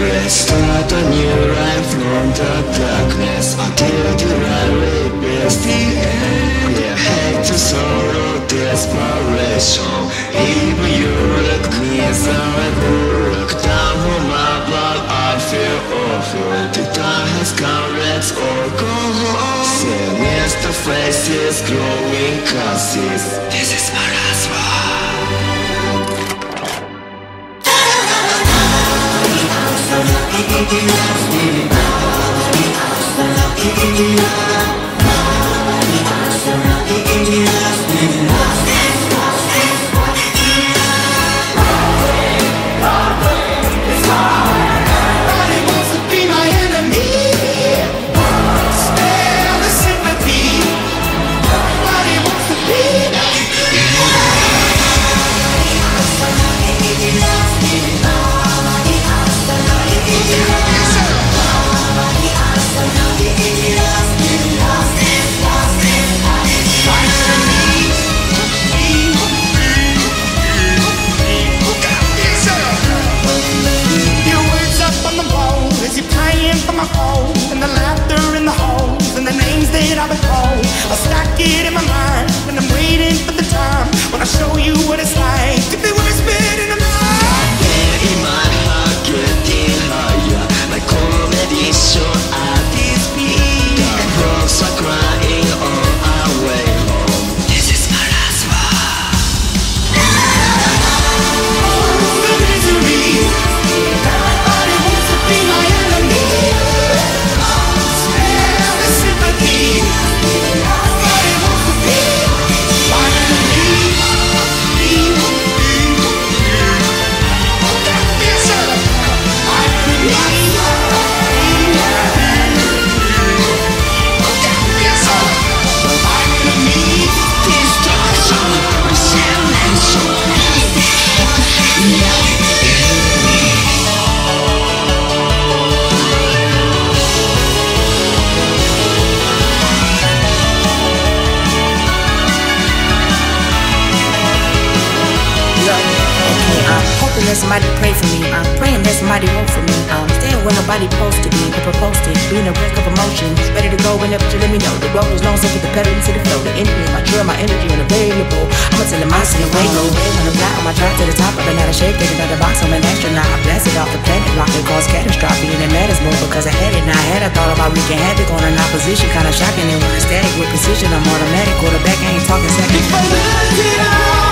Let's start a new rhyme from the darkness Until the light reveals the end yeah, Hate to sorrow, desperation Even you look inside Look down from above, I feel awful The time has come, let's all go home Sinister faces, glowing curses This is my life Nobody somebody pray for me. I'm praying that somebody hope for me. I'm staying where nobody supposed to be. Or proposed to being a wreck of emotions. Ready to go whenever you let me know. The road is long, so put the pedal into the flow. The energy my drill, my energy unavailable. I'ma tell him I see the way go. When I'm flat on my drive to the top, I've been out of shape. Taking out the box, I'm an astronaut. I blasted off the planet, rock and cause catastrophe. And it matters more because I had it. Now I had a thought about wreaking havoc on an opposition. Kinda shocking and when it's static with precision. I'm automatic. Quarterback, I ain't talking second. If I it out,